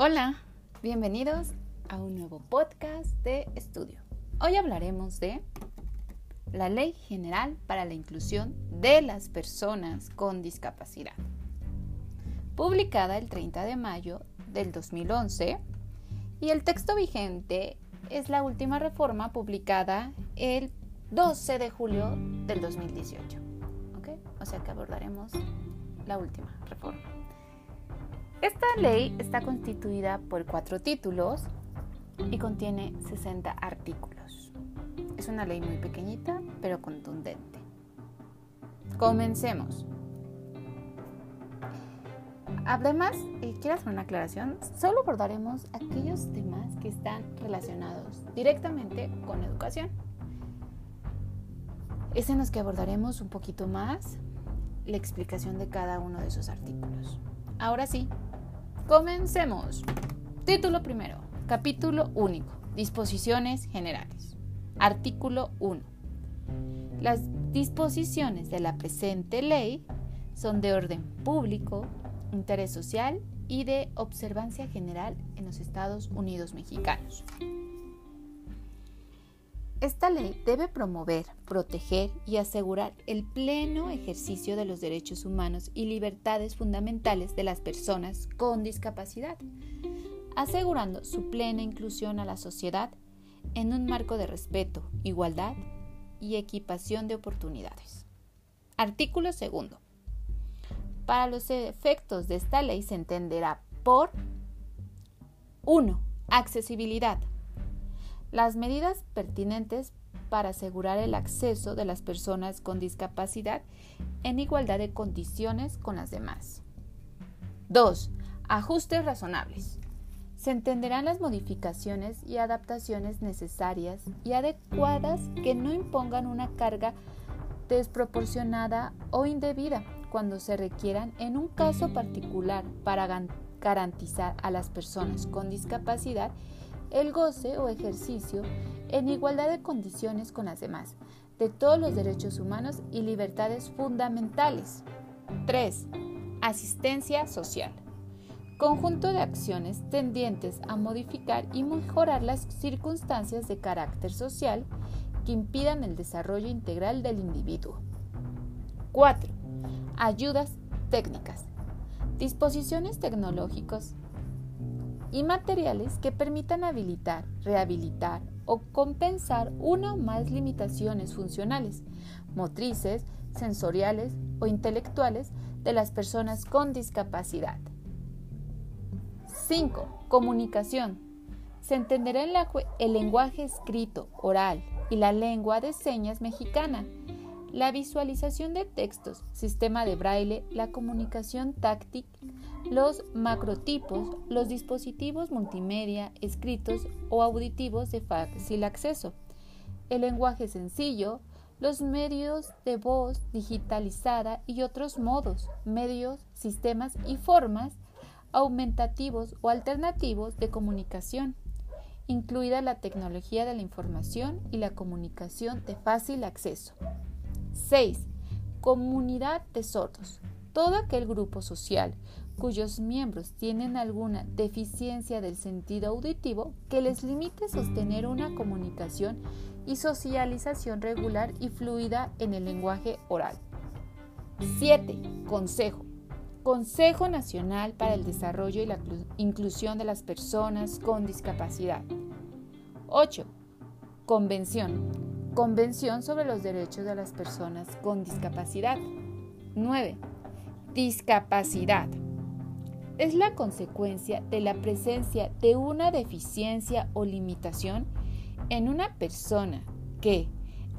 Hola, bienvenidos a un nuevo podcast de estudio. Hoy hablaremos de la Ley General para la Inclusión de las Personas con Discapacidad, publicada el 30 de mayo del 2011 y el texto vigente es la última reforma publicada el 12 de julio del 2018. O sea que abordaremos la última reforma. Esta ley está constituida por cuatro títulos y contiene 60 artículos. Es una ley muy pequeñita, pero contundente. Comencemos. Además, eh, quiero hacer una aclaración, solo abordaremos aquellos temas que están relacionados directamente con educación. Es en los que abordaremos un poquito más la explicación de cada uno de esos artículos. Ahora sí, Comencemos. Título primero. Capítulo único. Disposiciones generales. Artículo 1. Las disposiciones de la presente ley son de orden público, interés social y de observancia general en los Estados Unidos mexicanos. Esta ley debe promover, proteger y asegurar el pleno ejercicio de los derechos humanos y libertades fundamentales de las personas con discapacidad, asegurando su plena inclusión a la sociedad en un marco de respeto, igualdad y equipación de oportunidades. Artículo segundo. Para los efectos de esta ley se entenderá por 1. Accesibilidad las medidas pertinentes para asegurar el acceso de las personas con discapacidad en igualdad de condiciones con las demás. 2. Ajustes razonables. Se entenderán las modificaciones y adaptaciones necesarias y adecuadas que no impongan una carga desproporcionada o indebida cuando se requieran en un caso particular para garantizar a las personas con discapacidad el goce o ejercicio en igualdad de condiciones con las demás, de todos los derechos humanos y libertades fundamentales. 3. Asistencia social. Conjunto de acciones tendientes a modificar y mejorar las circunstancias de carácter social que impidan el desarrollo integral del individuo. 4. Ayudas técnicas. Disposiciones tecnológicas y materiales que permitan habilitar, rehabilitar o compensar una o más limitaciones funcionales, motrices, sensoriales o intelectuales de las personas con discapacidad. 5. Comunicación. Se entenderá el, lenguaje escrito, oral y la lengua de señas mexicana, la visualización de textos, sistema de braille, la comunicación táctil, los macrotipos, los dispositivos multimedia, escritos o auditivos de fácil acceso, el lenguaje sencillo, los medios de voz digitalizada y otros modos, medios, sistemas y formas aumentativos o alternativos de comunicación, incluida la tecnología de la información y la comunicación de fácil acceso. 6. Comunidad de sordos. Todo aquel grupo social cuyos miembros tienen alguna deficiencia del sentido auditivo que les limite sostener una comunicación y socialización regular y fluida en el lenguaje oral. 7. Consejo. Consejo Nacional para el Desarrollo y la Inclusión de las Personas con Discapacidad. 8. Convención. Convención sobre los Derechos de las Personas con Discapacidad. 9. Discapacidad es la consecuencia de la presencia de una deficiencia o limitación en una persona que,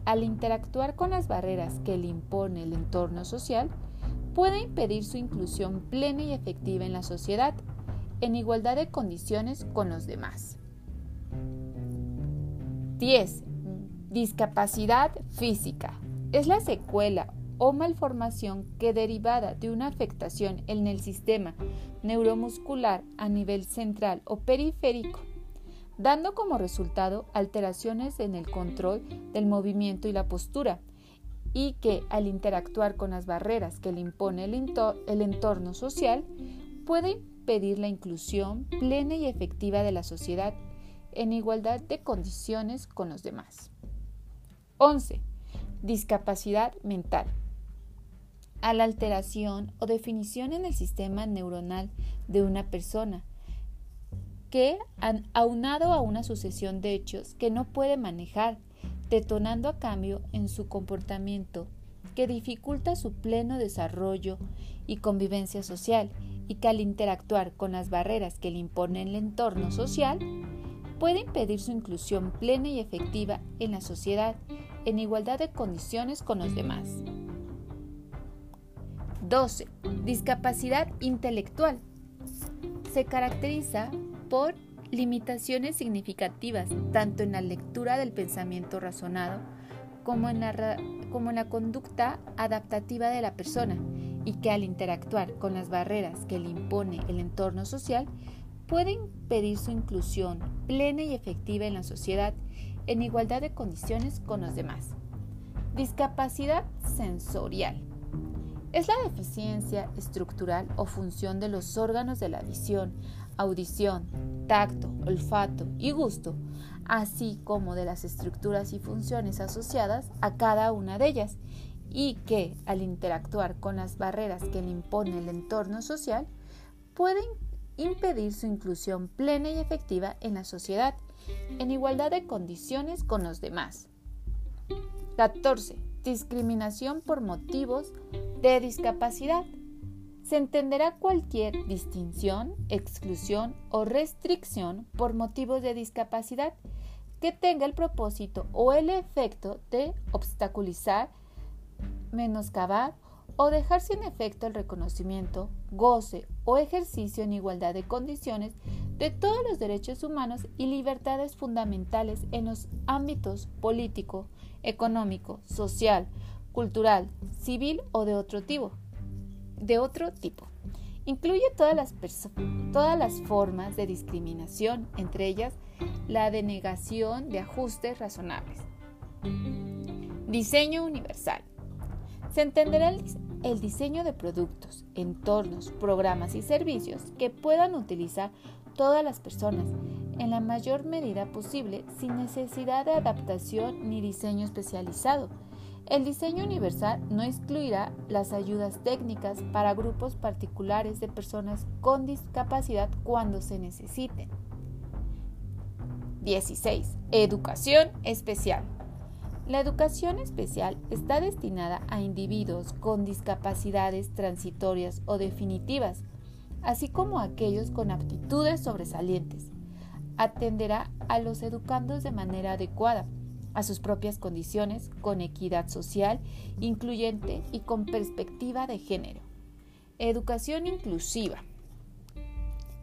al interactuar con las barreras que le impone el entorno social, puede impedir su inclusión plena y efectiva en la sociedad, en igualdad de condiciones con los demás. 10. Discapacidad física. Es la secuela o malformación que derivada de una afectación en el sistema neuromuscular a nivel central o periférico, dando como resultado alteraciones en el control del movimiento y la postura, y que al interactuar con las barreras que le impone el, entorno social, puede impedir la inclusión plena y efectiva de la sociedad en igualdad de condiciones con los demás. 11. Discapacidad mental. A la alteración o definición en el sistema neuronal de una persona que, han aunado a una sucesión de hechos que no puede manejar, detonando a cambio en su comportamiento que dificulta su pleno desarrollo y convivencia social y que al interactuar con las barreras que le impone el entorno social, puede impedir su inclusión plena y efectiva en la sociedad en igualdad de condiciones con los demás. 12. Discapacidad intelectual. Se caracteriza por limitaciones significativas tanto en la lectura del pensamiento razonado como en la, conducta adaptativa de la persona y que al interactuar con las barreras que le impone el entorno social puede impedir su inclusión plena y efectiva en la sociedad en igualdad de condiciones con los demás. Discapacidad sensorial. Es la deficiencia estructural o función de los órganos de la visión, audición, tacto, olfato y gusto, así como de las estructuras y funciones asociadas a cada una de ellas, y que, al interactuar con las barreras que le impone el entorno social, pueden impedir su inclusión plena y efectiva en la sociedad, en igualdad de condiciones con los demás. 14. Discriminación por motivos de discapacidad. Se entenderá cualquier distinción, exclusión o restricción por motivos de discapacidad que tenga el propósito o el efecto de obstaculizar, menoscabar o dejar sin efecto el reconocimiento, goce o ejercicio en igualdad de condiciones de todos los derechos humanos y libertades fundamentales en los ámbitos político, económico, social, cultural, civil o de otro tipo. De otro tipo. Incluye todas las, todas las formas de discriminación, entre ellas la denegación de ajustes razonables. Diseño universal. Se entenderá el, el diseño de productos, entornos, programas y servicios que puedan utilizar todas las personas en la mayor medida posible sin necesidad de adaptación ni diseño especializado. El diseño universal no excluirá las ayudas técnicas para grupos particulares de personas con discapacidad cuando se necesiten. 16. Educación especial. La educación especial está destinada a individuos con discapacidades transitorias o definitivas, así como aquellos con aptitudes sobresalientes. Atenderá a los educandos de manera adecuada a sus propias condiciones, con equidad social, incluyente y con perspectiva de género. Educación inclusiva.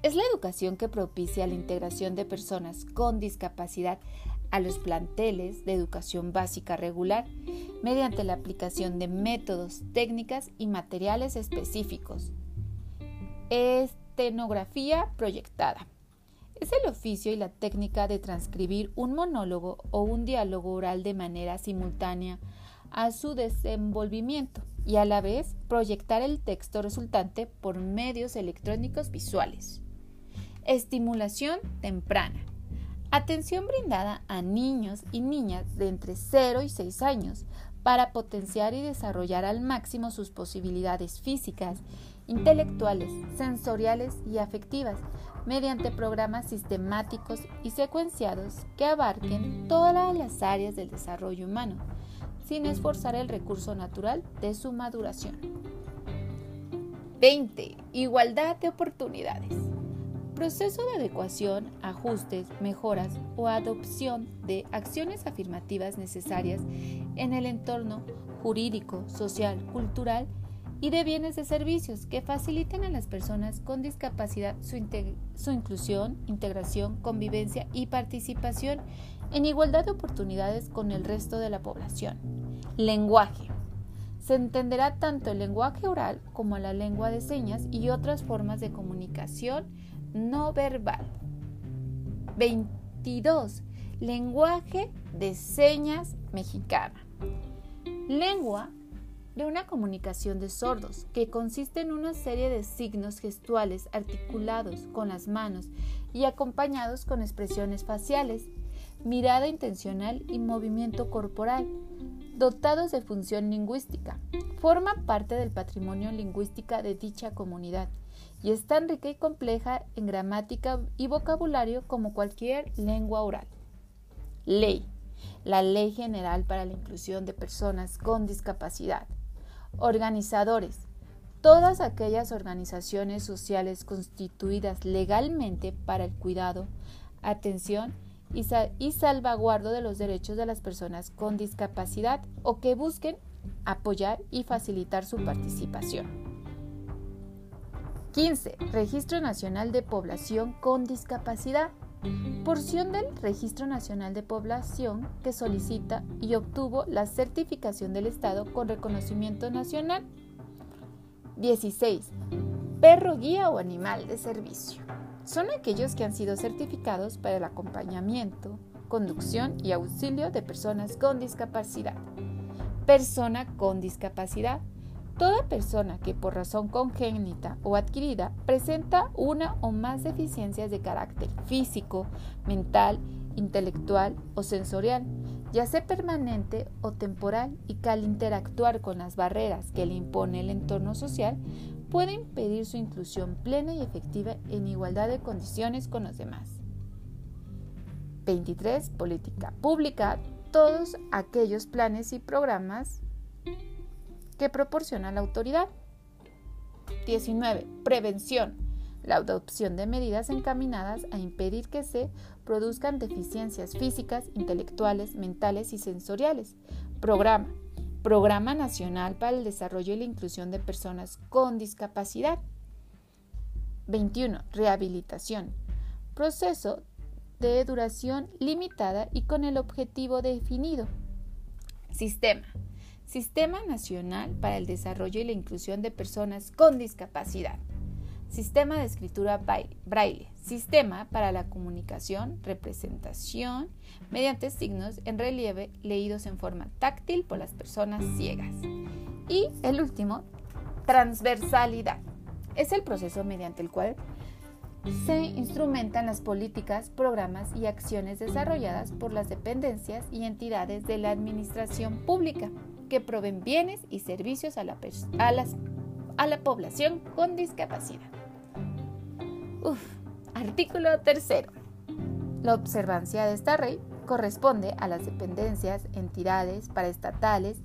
Es la educación que propicia la integración de personas con discapacidad a los planteles de educación básica regular mediante la aplicación de métodos, técnicas y materiales específicos. Estenografía proyectada. Es el oficio y la técnica de transcribir un monólogo o un diálogo oral de manera simultánea a su desenvolvimiento y a la vez proyectar el texto resultante por medios electrónicos visuales. Estimulación temprana. Atención brindada a niños y niñas de entre 0 y 6 años para potenciar y desarrollar al máximo sus posibilidades físicas, intelectuales, sensoriales y afectivas mediante programas sistemáticos y secuenciados que abarquen todas las áreas del desarrollo humano, sin esforzar el recurso natural de su maduración. 20. Igualdad de oportunidades proceso de adecuación, ajustes, mejoras o adopción de acciones afirmativas necesarias en el entorno jurídico, social, cultural y de bienes de servicios que faciliten a las personas con discapacidad su, su, inclusión, integración, convivencia y participación en igualdad de oportunidades con el resto de la población. Lenguaje. Se entenderá tanto el lenguaje oral como la lengua de señas y otras formas de comunicación no verbal. 22. Lenguaje de señas mexicana. Lengua de una comunicación de sordos, que consiste en una serie de signos gestuales articulados con las manos y acompañados con expresiones faciales, mirada intencional y movimiento corporal, dotados de función lingüística. Forma parte del patrimonio lingüística de dicha comunidad y es tan rica y compleja en gramática y vocabulario como cualquier lengua oral. Ley. La Ley General para la Inclusión de Personas con Discapacidad. Organizadores. Todas aquellas organizaciones sociales constituidas legalmente para el cuidado, atención y, y salvaguardo de los derechos de las personas con discapacidad o que busquen apoyar y facilitar su participación. 15. Registro Nacional de Población con Discapacidad. Porción del Registro Nacional de Población que solicita y obtuvo la certificación del Estado con reconocimiento nacional. 16. Perro guía o animal de servicio son aquellos que han sido certificados para el acompañamiento, conducción y auxilio de personas con discapacidad. Persona con discapacidad. Toda persona que por razón congénita o adquirida presenta una o más deficiencias de carácter físico, mental, intelectual o sensorial, ya sea permanente o temporal, y que al interactuar con las barreras que le impone el entorno social, puede impedir su inclusión plena y efectiva en igualdad de condiciones con los demás. 23. Política pública. Todos aquellos planes y programas que proporciona la autoridad. 19. Prevención. La adopción de medidas encaminadas a impedir que se produzcan deficiencias físicas, intelectuales, mentales y sensoriales. Programa Programa Nacional para el Desarrollo y la Inclusión de Personas con Discapacidad. 21. Rehabilitación. Proceso de duración limitada y con el objetivo definido. Sistema. Sistema Nacional para el Desarrollo y la Inclusión de Personas con Discapacidad. Sistema de escritura braille. Sistema para la comunicación, representación mediante signos en relieve leídos en forma táctil por las personas ciegas. Y el último, transversalidad. Es el proceso mediante el cual se instrumentan las políticas, programas y acciones desarrolladas por las dependencias y entidades de la administración pública que proveen bienes y servicios a la, a la población con discapacidad. Uf, artículo tercero. La observancia de esta ley corresponde a las dependencias, entidades paraestatales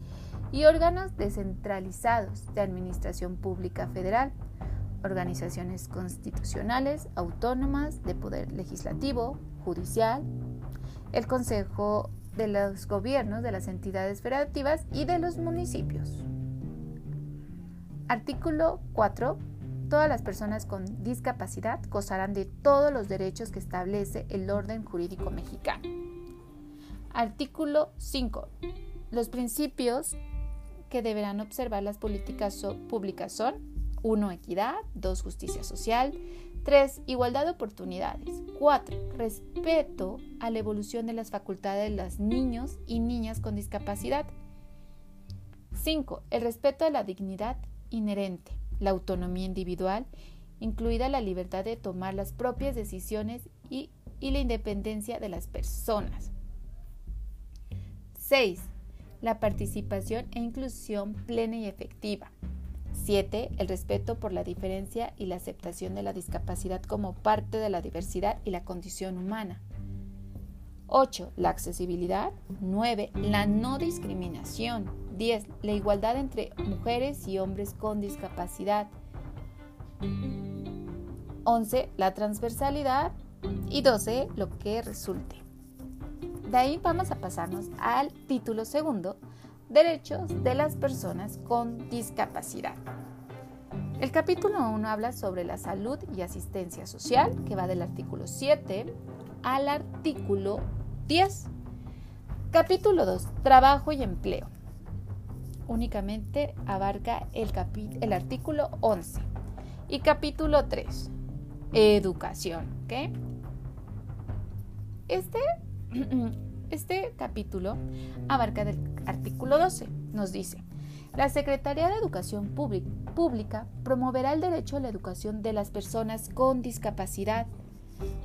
y órganos descentralizados de Administración Pública Federal, organizaciones constitucionales, autónomas, de poder legislativo, judicial, el Consejo de los Gobiernos de las entidades federativas y de los municipios. Artículo 4 todas las personas con discapacidad gozarán de todos los derechos que establece el orden jurídico mexicano. Artículo 5. Los principios que deberán observar las políticas públicas son 1. Equidad, 2. Justicia social, 3. Igualdad de oportunidades, 4. Respeto a la evolución de las facultades de los niños y niñas con discapacidad. 5. El respeto a la dignidad inherente la autonomía individual, incluida la libertad de tomar las propias decisiones y, la independencia de las personas. 6. La participación e inclusión plena y efectiva. 7. El respeto por la diferencia y la aceptación de la discapacidad como parte de la diversidad y la condición humana. 8. La accesibilidad. 9. La no discriminación. 10. La igualdad entre mujeres y hombres con discapacidad. 11. La transversalidad. Y 12. Lo que resulte. De ahí vamos a pasarnos al título segundo, Derechos de las personas con discapacidad. El capítulo 1 habla sobre la salud y asistencia social, que va del artículo 7 al artículo 10. Capítulo 2. Trabajo y empleo únicamente abarca el, el artículo 11. Y capítulo 3, educación. Este, este capítulo abarca del artículo 12. Nos dice, La Secretaría de Educación Pública promoverá el derecho a la educación de las personas con discapacidad,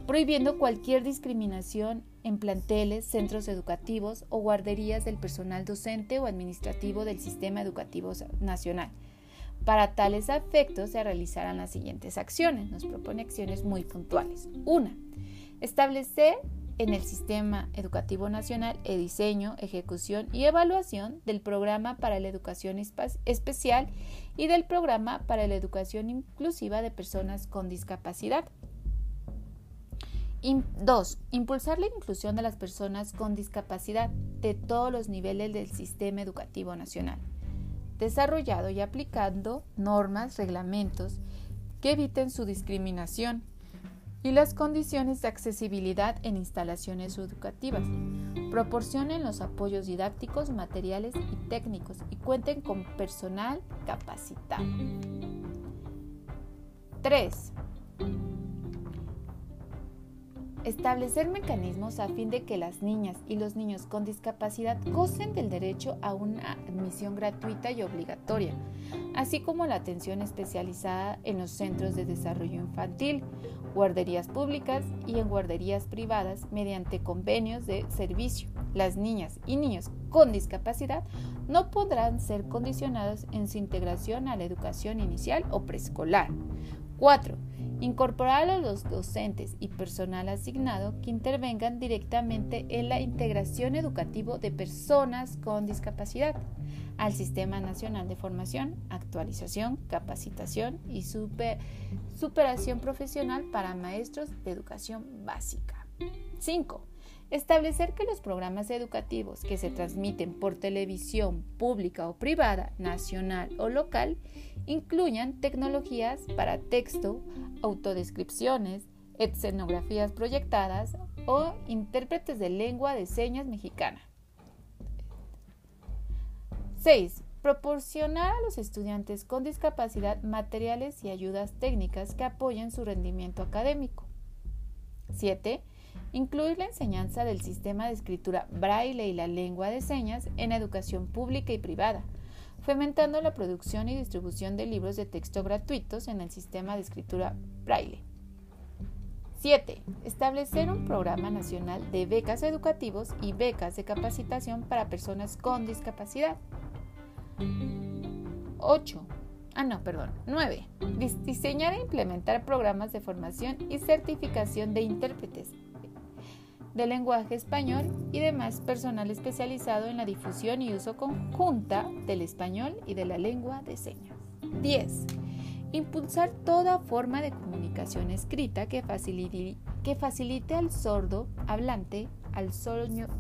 prohibiendo cualquier discriminación en planteles, centros educativos o guarderías del personal docente o administrativo del sistema educativo nacional. Para tales efectos se realizarán las siguientes acciones. Nos propone acciones muy puntuales. Una, establecer en el Sistema Educativo Nacional el diseño, ejecución y evaluación del programa para la educación especial y del programa para la educación inclusiva de personas con discapacidad. 2. Impulsar la inclusión de las personas con discapacidad de todos los niveles del sistema educativo nacional, desarrollado y aplicando normas, reglamentos que eviten su discriminación y las condiciones de accesibilidad en instalaciones educativas. Proporcionen los apoyos didácticos, materiales y técnicos y cuenten con personal capacitado. 3. Establecer mecanismos a fin de que las niñas y los niños con discapacidad gocen del derecho a una admisión gratuita y obligatoria, así como la atención especializada en los centros de desarrollo infantil, guarderías públicas y en guarderías privadas mediante convenios de servicio. Las niñas y niños con discapacidad no podrán ser condicionados en su integración a la educación inicial o preescolar. 4 Incorporar a los docentes y personal asignado que intervengan directamente en la integración educativa de personas con discapacidad al Sistema Nacional de Formación, Actualización, Capacitación y Superación Profesional para Maestros de Educación Básica. 5 Establecer que los programas educativos que se transmiten por televisión pública o privada, nacional o local, incluyan tecnologías para texto, autodescripciones, escenografías proyectadas o intérpretes de lengua de señas mexicana. 6. Proporcionar a los estudiantes con discapacidad materiales y ayudas técnicas que apoyen su rendimiento académico. 7 Incluir la enseñanza del sistema de escritura braille y la lengua de señas en educación pública y privada, fomentando la producción y distribución de libros de texto gratuitos en el sistema de escritura braille. 7. Establecer un programa nacional de becas educativos y becas de capacitación para personas con discapacidad. 8. Ah, no, perdón. 9. Diseñar e implementar programas de formación y certificación de intérpretes de lenguaje español y demás personal especializado en la difusión y uso conjunta del español y de la lengua de señas. 10. Impulsar toda forma de comunicación escrita que facilite, al sordo hablante, al,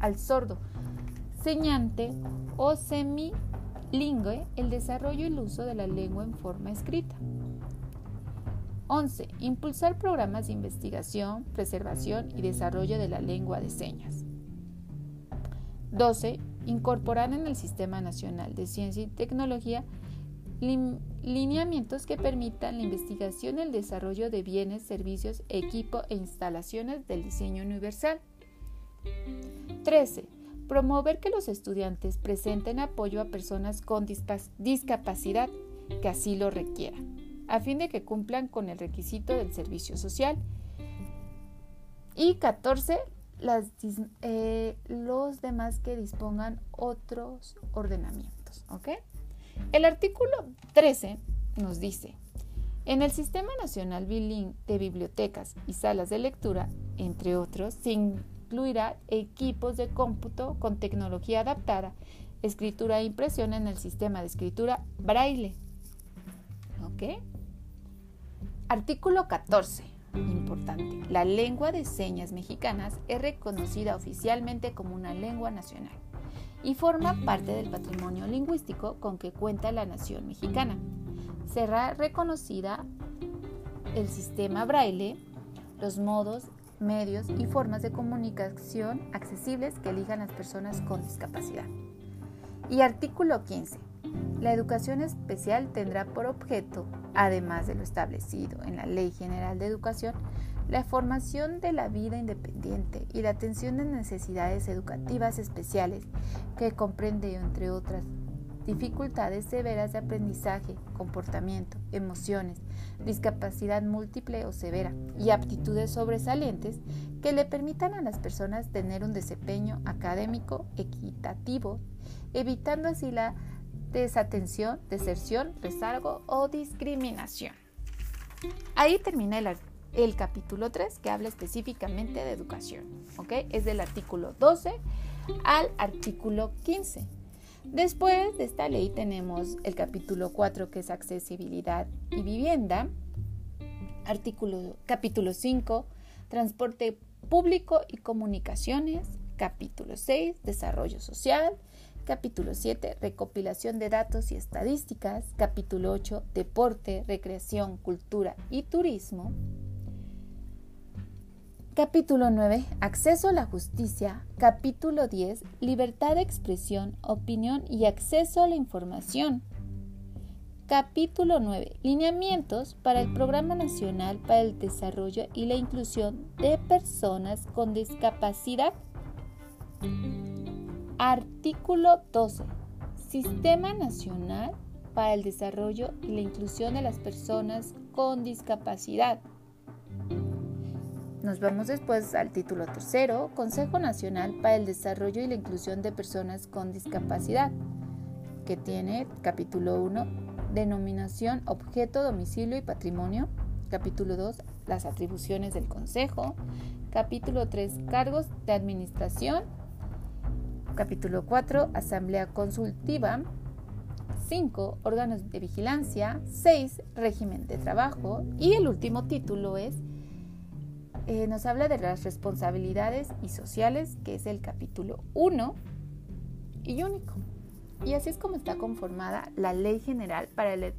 al sordo señante o semilingüe el desarrollo y el uso de la lengua en forma escrita. 11. Impulsar programas de investigación, preservación y desarrollo de la lengua de señas. 12. Incorporar en el Sistema Nacional de Ciencia y Tecnología lineamientos que permitan la investigación y el desarrollo de bienes, servicios, equipo e instalaciones del diseño universal. 13. Promover que los estudiantes presenten apoyo a personas con discapacidad que así lo requieran a fin de que cumplan con el requisito del servicio social. Y 14. Eh, los demás que dispongan otros ordenamientos. El artículo 13 nos dice, en el Sistema Nacional de Bibliotecas y Salas de Lectura, entre otros, se incluirá equipos de cómputo con tecnología adaptada, escritura e impresión en el sistema de escritura braille. ¿Ok? Artículo 14. Importante. La lengua de señas mexicanas es reconocida oficialmente como una lengua nacional y forma parte del patrimonio lingüístico con que cuenta la nación mexicana. Será reconocida el sistema braille, los modos, medios y formas de comunicación accesibles que elijan las personas con discapacidad. Y artículo 15. La educación especial tendrá por objeto, además de lo establecido en la Ley General de Educación, la formación de la vida independiente y la atención de necesidades educativas especiales, que comprende, entre otras dificultades severas de aprendizaje, comportamiento, emociones, discapacidad múltiple o severa y aptitudes sobresalientes que le permitan a las personas tener un desempeño académico equitativo, evitando así la desatención, deserción, rezago o discriminación. Ahí termina el, capítulo 3 que habla específicamente de educación. Es del artículo 12 al artículo 15. Después de esta ley tenemos el capítulo 4 que es accesibilidad y vivienda. Artículo, capítulo 5, transporte público y comunicaciones. Capítulo 6, desarrollo social. Capítulo 7, recopilación de datos y estadísticas. Capítulo 8, deporte, recreación, cultura y turismo. Capítulo 9. Acceso a la justicia. Capítulo 10. Libertad de expresión, opinión y acceso a la información. Capítulo 9. Lineamientos para el Programa Nacional para el Desarrollo y la Inclusión de Personas con Discapacidad. Artículo 12. Sistema Nacional para el Desarrollo y la Inclusión de las Personas con Discapacidad. Nos vamos después al título tercero, Consejo Nacional para el Desarrollo y la Inclusión de Personas con Discapacidad, que tiene capítulo 1, denominación, objeto, domicilio y patrimonio. Capítulo 2, las atribuciones del Consejo. Capítulo 3, cargos de administración. Capítulo 4, asamblea consultiva. 5, órganos de vigilancia. 6, régimen de trabajo. Y el último título es eh, nos habla de las responsabilidades y sociales, que es el capítulo 1 y único. Y así es como está conformada la Ley General para la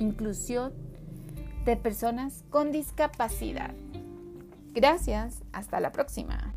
Inclusión de Personas con Discapacidad. Gracias, hasta la próxima.